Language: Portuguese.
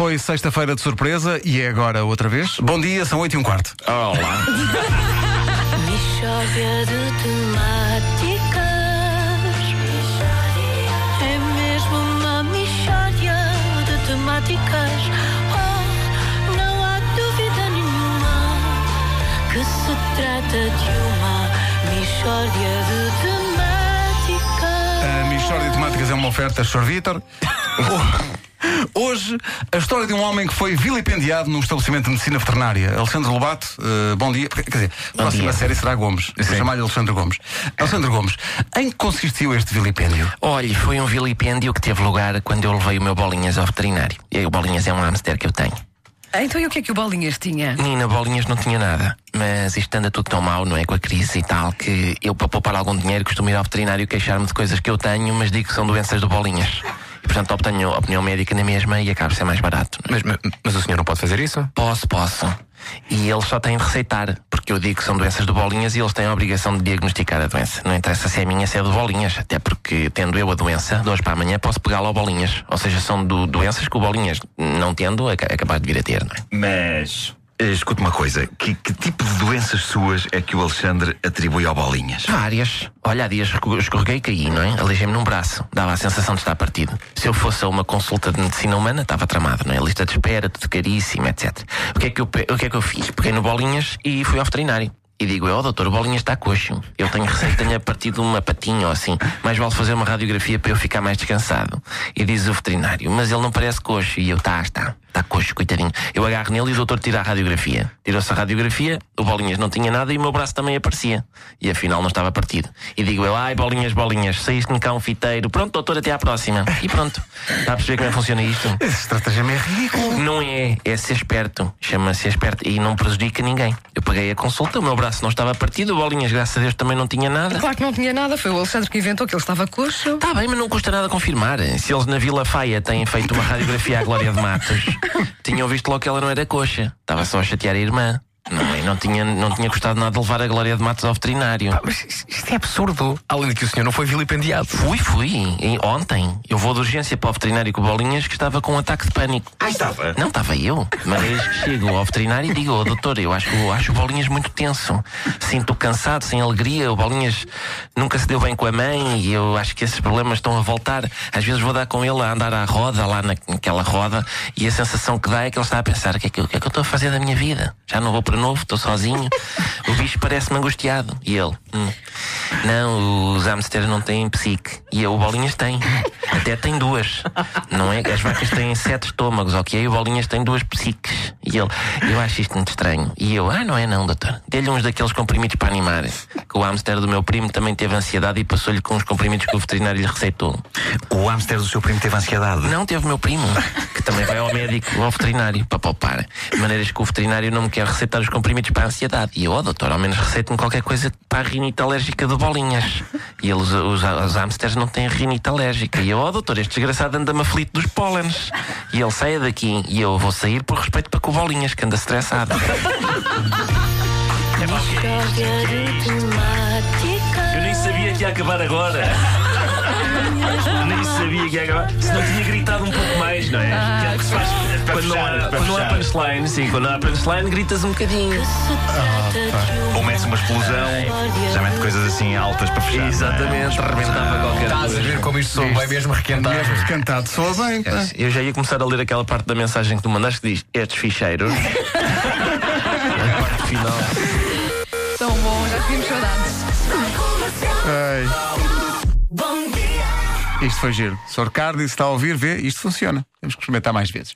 Foi sexta-feira de surpresa e é agora outra vez. Bom dia, são 8 e um quarto. Olá. De temáticas. É mesmo uma de temáticas. Oh, não há dúvida nenhuma que se trata de uma mixórdia de temáticas. A Michórdia de Temáticas é uma oferta Sr. Vítor. Hoje, a história de um homem que foi vilipendiado num estabelecimento de medicina veterinária. Alexandre Lobato, eh, bom dia. Quer dizer, a próxima dia. série será Gomes. Vou chamar-lhe Alexandre Gomes. Alexandre Gomes, em que consistiu este vilipêndio? Olhe, foi um vilipêndio que teve lugar quando eu levei o meu Bolinhas ao veterinário. E o Bolinhas é um hamster que eu tenho. Então e o que é que o Bolinhas tinha? Nina, Bolinhas não tinha nada. Mas isto anda tudo tão mal, não é? Com a crise e tal, que eu, para poupar algum dinheiro, costumo ir ao veterinário queixar-me de coisas que eu tenho, mas digo que são doenças do Bolinhas. Portanto, obtenho opinião médica na mesma e acaba por ser mais barato. não é? Mas, mas, mas o senhor não pode fazer isso? Posso, posso. E eles só têm de receitar, porque eu digo que são doenças do bolinhas e eles têm a obrigação de diagnosticar a doença. Não interessa se é minha, se é do bolinhas, até porque, tendo eu a doença, de hoje para amanhã posso pegá-la ao bolinhas. Ou seja, são do- doenças que o bolinhas, não tendo, é é capaz de vir a ter, não é? Mas. Eh, Escuta uma coisa, que, que tipo de doenças suas é que o Alexandre atribui ao Bolinhas? Várias. Olha, há dias esco- escorreguei e caí, não é? Aleijei-me num braço. Dava a sensação de estar partido. Se eu fosse a uma consulta de medicina humana, estava tramado, não é? Lista de espera, tudo caríssimo, etc. O que é que eu, o que é que eu fiz? Peguei no Bolinhas e fui ao veterinário. E digo eu, oh, doutor, o Bolinhas está coxo. Eu tenho receio que tenha partido uma patinha ou assim. Mais vale fazer uma radiografia para eu ficar mais descansado. E diz o veterinário, mas ele não parece coxo. E eu, tá, está. Está coxo, coitadinho. Eu agarro nele e o doutor tira a radiografia. Tirou-se a radiografia, o Bolinhas não tinha nada e o meu braço também aparecia. E afinal não estava partido. E digo eu, ai, Bolinhas, Bolinhas, saíste-me cá um fiteiro. Pronto, doutor, até à próxima. E pronto. Está a perceber como é que funciona isto? Esse estratagema é ridículo. Não é, é ser esperto. Chama-se esperto e não prejudica ninguém. Eu paguei a consulta, o meu braço não estava partido, o Bolinhas, graças a Deus, também não tinha nada. Claro que não tinha nada, foi o Alexandre que inventou que ele estava coxo. Está bem, mas não custa nada confirmar. Se eles na Vila Faia têm feito uma radiografia à Glória de Matos, tinham visto logo que ela não era coxa. Estava só a chatear a irmã. Não, não, tinha, não tinha custado nada levar a Glória de Matos ao veterinário. Mas isto é absurdo. Além de que o senhor não foi vilipendiado. Fui, fui. E ontem. Eu vou de urgência para o veterinário com o Bolinhas que estava com um ataque de pânico. Ah, estava? Não, estava eu. Mas chego ao veterinário e digo, oh, doutor, eu acho, eu acho o Bolinhas muito tenso. Sinto cansado, sem alegria. O Bolinhas nunca se deu bem com a mãe e eu acho que esses problemas estão a voltar. Às vezes vou dar com ele a andar à roda, lá na- naquela roda, e a sensação que dá é que ele está a pensar: o que é que, que, é que eu estou a fazer da minha vida? Já não vou para novo, estou sozinho. O bicho parece-me angustiado. E ele, "Hum, não, os hamsters não têm psique. E o Bolinhas tem. Até tem duas. Não é? As vacas têm sete estômagos, ok? O Bolinhas tem duas psiques. E ele, eu acho isto muito estranho. E eu, ah, não é não, doutor. Dê-lhe uns daqueles comprimidos para animar. Que o hamster do meu primo também teve ansiedade e passou-lhe com uns comprimidos que o veterinário lhe receitou. O hamster do seu primo teve ansiedade? Não, teve o meu primo, que também vai ao médico, ao veterinário, para poupar. De maneiras que o veterinário não me quer receitar os comprimidos para a ansiedade. E eu, oh, doutor, ao menos receite-me qualquer coisa para a rinite alérgica de bolinhas. E eles, os, os hamsters não têm rinite alérgica. E eu, oh, doutor, este desgraçado anda-me aflito dos pólenes. E ele saia daqui. E eu vou sair por respeito para com bolinhas, que anda estressado. De temáticas. Eu nem sabia que ia acabar agora. nem sabia que ia acabar. Se não tinha gritado um pouco mais, não é? Quando não há, quando não há punchline. Sim, quando não há punchline, gritas um bocadinho. Uma Ou mete uma explosão, já mete coisas assim altas para fechar. não é? Exatamente, rebentava qualquer Estás a coisa. ver como isto soa bem mesmo requentado. Mesmo requentado, soa bem. Eu já ia começar a ler aquela parte da mensagem que tu mandaste que diz estes ficheiros. a parte final. Tão bom, já tínhamos saudades. Ai, Bom dia. isto foi giro. Sr. Cardi, se está a ouvir, vê, isto funciona. Temos que experimentar mais vezes.